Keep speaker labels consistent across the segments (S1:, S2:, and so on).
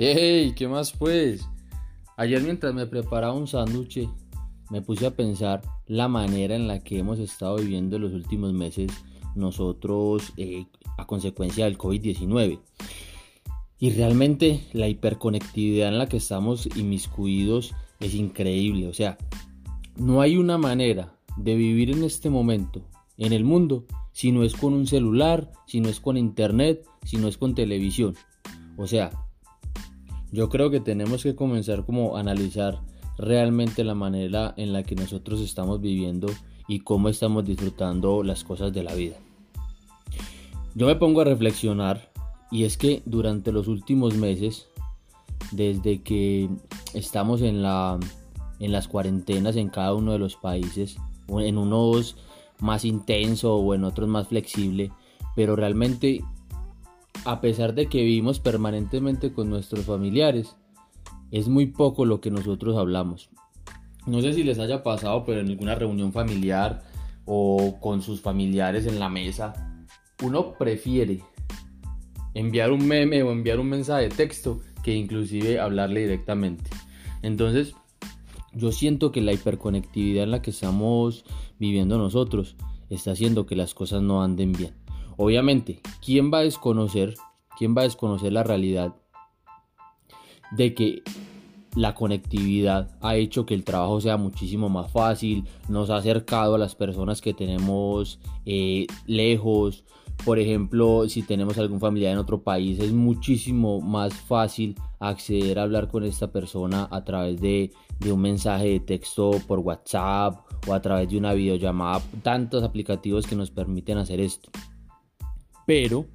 S1: ¡Hey! ¿Qué más pues? Ayer mientras me preparaba un sándwich me puse a pensar la manera en la que hemos estado viviendo los últimos meses nosotros eh, a consecuencia del COVID-19. Y realmente la hiperconectividad en la que estamos inmiscuidos es increíble. O sea, no hay una manera de vivir en este momento en el mundo si no es con un celular, si no es con internet, si no es con televisión. O sea, yo creo que tenemos que comenzar como a analizar realmente la manera en la que nosotros estamos viviendo y cómo estamos disfrutando las cosas de la vida. Yo me pongo a reflexionar y es que durante los últimos meses, desde que estamos en, la, en las cuarentenas en cada uno de los países, en unos más intenso o en otros más flexible, pero realmente a pesar de que vivimos permanentemente con nuestros familiares, es muy poco lo que nosotros hablamos. No sé si les haya pasado, pero en alguna reunión familiar o con sus familiares en la mesa, uno prefiere enviar un meme o enviar un mensaje de texto que inclusive hablarle directamente. Entonces, yo siento que la hiperconectividad en la que estamos viviendo nosotros está haciendo que las cosas no anden bien. Obviamente, ¿quién va a desconocer, quién va a desconocer la realidad de que la conectividad ha hecho que el trabajo sea muchísimo más fácil, nos ha acercado a las personas que tenemos eh, lejos. Por ejemplo, si tenemos algún familiar en otro país, es muchísimo más fácil acceder a hablar con esta persona a través de, de un mensaje de texto por WhatsApp o a través de una videollamada. Tantos aplicativos que nos permiten hacer esto. Pero,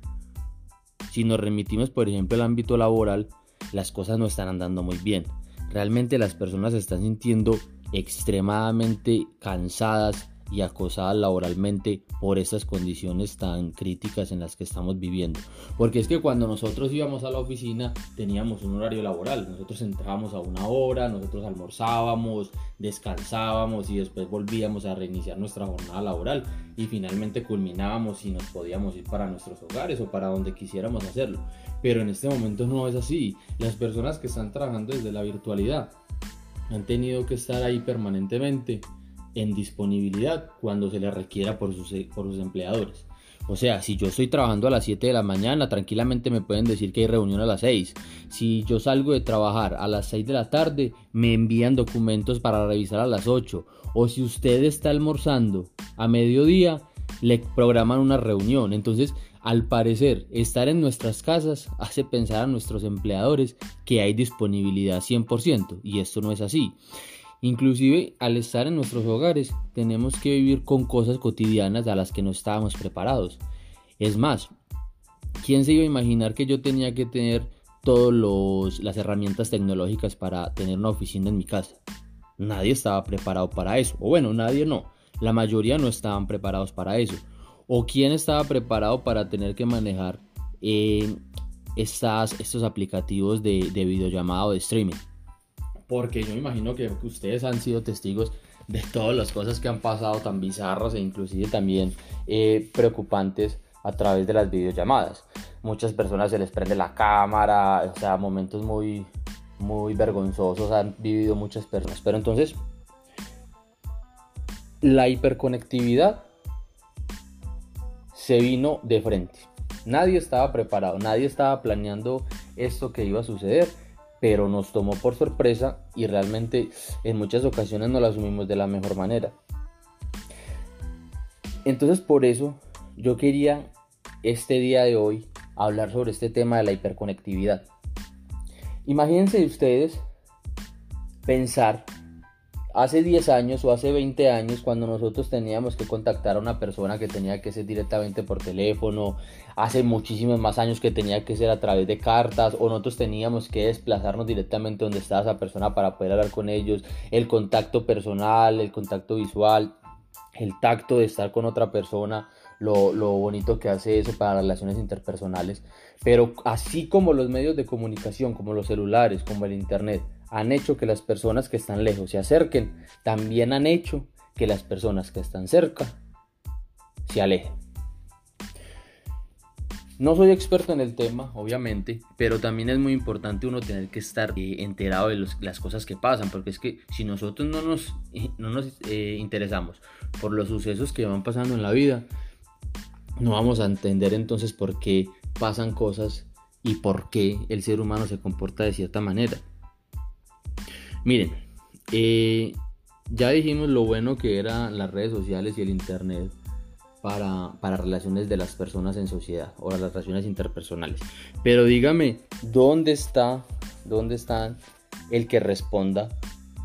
S1: si nos remitimos, por ejemplo, al ámbito laboral, las cosas no están andando muy bien. Realmente las personas se están sintiendo extremadamente cansadas y acosadas laboralmente por estas condiciones tan críticas en las que estamos viviendo. Porque es que cuando nosotros íbamos a la oficina teníamos un horario laboral, nosotros entrábamos a una hora, nosotros almorzábamos, descansábamos y después volvíamos a reiniciar nuestra jornada laboral y finalmente culminábamos y nos podíamos ir para nuestros hogares o para donde quisiéramos hacerlo. Pero en este momento no es así. Las personas que están trabajando desde la virtualidad han tenido que estar ahí permanentemente en disponibilidad cuando se le requiera por sus, por sus empleadores. O sea, si yo estoy trabajando a las 7 de la mañana, tranquilamente me pueden decir que hay reunión a las 6. Si yo salgo de trabajar a las 6 de la tarde, me envían documentos para revisar a las 8. O si usted está almorzando a mediodía, le programan una reunión. Entonces, al parecer, estar en nuestras casas hace pensar a nuestros empleadores que hay disponibilidad 100% y esto no es así. Inclusive al estar en nuestros hogares tenemos que vivir con cosas cotidianas a las que no estábamos preparados. Es más, ¿quién se iba a imaginar que yo tenía que tener todas las herramientas tecnológicas para tener una oficina en mi casa? Nadie estaba preparado para eso. O bueno, nadie no. La mayoría no estaban preparados para eso. O quién estaba preparado para tener que manejar eh, estos aplicativos de, de videollamada o de streaming porque yo me imagino que ustedes han sido testigos de todas las cosas que han pasado tan bizarras e inclusive también eh, preocupantes a través de las videollamadas. Muchas personas se les prende la cámara, o sea, momentos muy, muy vergonzosos han vivido muchas personas. Pero entonces, la hiperconectividad se vino de frente. Nadie estaba preparado, nadie estaba planeando esto que iba a suceder pero nos tomó por sorpresa y realmente en muchas ocasiones no la asumimos de la mejor manera. Entonces por eso yo quería este día de hoy hablar sobre este tema de la hiperconectividad. Imagínense ustedes pensar hace 10 años o hace 20 años cuando nosotros teníamos que contactar a una persona que tenía que ser directamente por teléfono, hace muchísimos más años que tenía que ser a través de cartas o nosotros teníamos que desplazarnos directamente donde estaba esa persona para poder hablar con ellos, el contacto personal, el contacto visual, el tacto de estar con otra persona, lo, bonito que hace eso para las relaciones interpersonales. Pero así como los medios de comunicación, como los celulares, como el internet, han hecho que las personas que están lejos se acerquen, también han hecho que las personas que están cerca se alejen. No soy experto en el tema, obviamente, pero también es muy importante uno tener que estar eh, enterado de las cosas que pasan, porque es que si nosotros no nos, no nos eh, interesamos por los sucesos que van pasando en la vida, no vamos a entender entonces por qué pasan cosas y por qué el ser humano se comporta de cierta manera. Miren, eh, ya dijimos lo bueno que eran las redes sociales y el internet para, para, relaciones de las personas en sociedad o las relaciones interpersonales. Pero dígame, ¿dónde está, dónde el que responda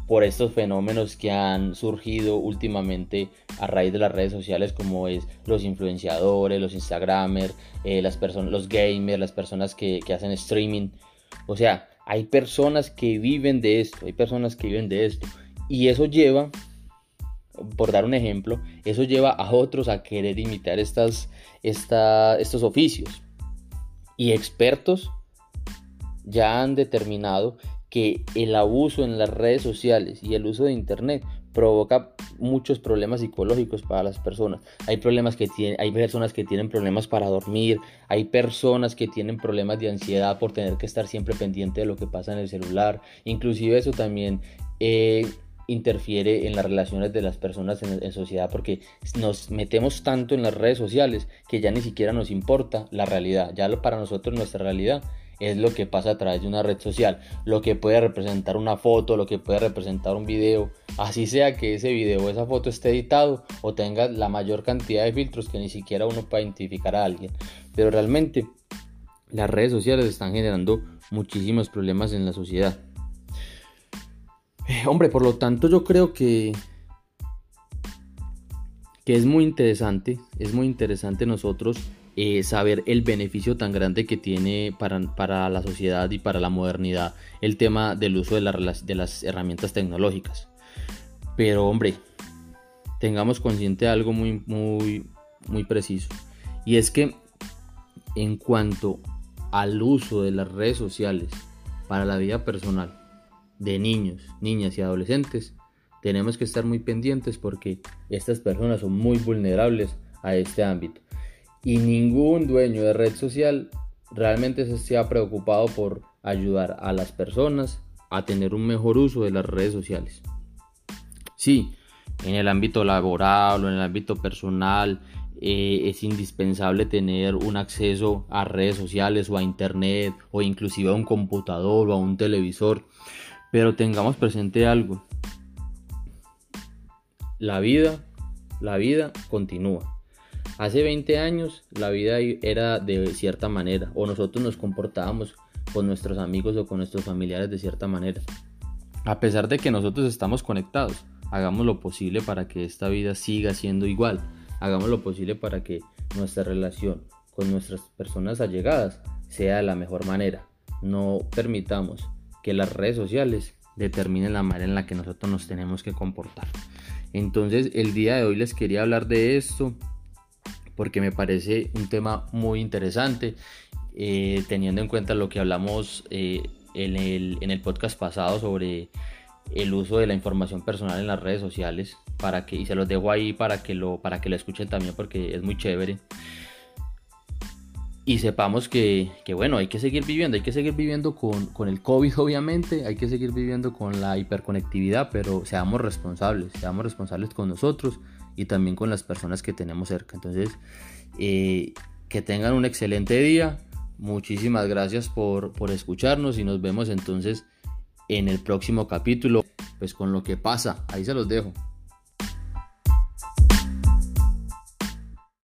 S1: por estos fenómenos que han surgido últimamente a raíz de las redes sociales como es los influenciadores, los instagramers, eh, las personas, los gamers, las personas que, que hacen streaming. O sea, hay personas que viven de esto, hay personas que viven de esto. Y eso lleva por dar un ejemplo, eso lleva a otros a querer imitar estas, estos oficios. Y expertos ya han determinado que el abuso en las redes sociales y el uso de Internet provoca muchos problemas psicológicos para las personas. Hay problemas que tienen, hay personas que tienen problemas para dormir, hay personas que tienen problemas de ansiedad por tener que estar siempre pendiente de lo que pasa en el celular. Inclusive eso también eh, interfiere en las relaciones de las personas en, sociedad porque nos metemos tanto en las redes sociales que ya ni siquiera nos importa la realidad. Ya para nosotros nuestra realidad es lo que pasa a través de una red social, lo que puede representar una foto, lo que puede representar un video, así sea que ese video o esa foto esté editado o tenga la mayor cantidad de filtros que ni siquiera uno puede identificar a alguien. Pero realmente las redes sociales están generando muchísimos problemas en la sociedad. Eh, hombre, por lo tanto yo creo que, que es muy interesante, es muy interesante nosotros eh, saber el beneficio tan grande que tiene para, la sociedad y para la modernidad el tema del uso de, de las herramientas tecnológicas. Pero hombre, tengamos consciente de algo muy, muy, muy preciso. Y es que en cuanto al uso de las redes sociales para la vida personal, de niños, niñas y adolescentes, tenemos que estar muy pendientes porque estas personas son muy vulnerables a este ámbito. Y ningún dueño de red social realmente se ha preocupado por ayudar a las personas a tener un mejor uso de las redes sociales. Sí, en el ámbito laboral o en el ámbito personal eh, es indispensable tener un acceso a redes sociales o a internet o inclusive a un computador o a un televisor pero tengamos presente algo. La vida, la vida continúa. Hace 20 años la vida era de cierta manera o nosotros nos comportábamos con nuestros amigos o con nuestros familiares de cierta manera. A pesar de que nosotros estamos conectados, hagamos lo posible para que esta vida siga siendo igual. Hagamos lo posible para que nuestra relación con nuestras personas allegadas sea de la mejor manera. No permitamos que las redes sociales determinen la manera en la que nosotros nos tenemos que comportar. Entonces el día de hoy les quería hablar de esto porque me parece un tema muy interesante eh, teniendo en cuenta lo que hablamos eh, en, el, en, el, podcast pasado sobre el uso de la información personal en las redes sociales para que y se los dejo ahí para que lo para que lo escuchen también porque es muy chévere. Y sepamos que, bueno, hay que seguir viviendo, hay que seguir viviendo con, el COVID obviamente, hay que seguir viviendo con la hiperconectividad, pero seamos responsables, seamos responsables con nosotros y también con las personas que tenemos cerca. Entonces, eh, que tengan un excelente día, muchísimas gracias por, por escucharnos y nos vemos entonces en el próximo capítulo, pues con lo que pasa, ahí se los dejo.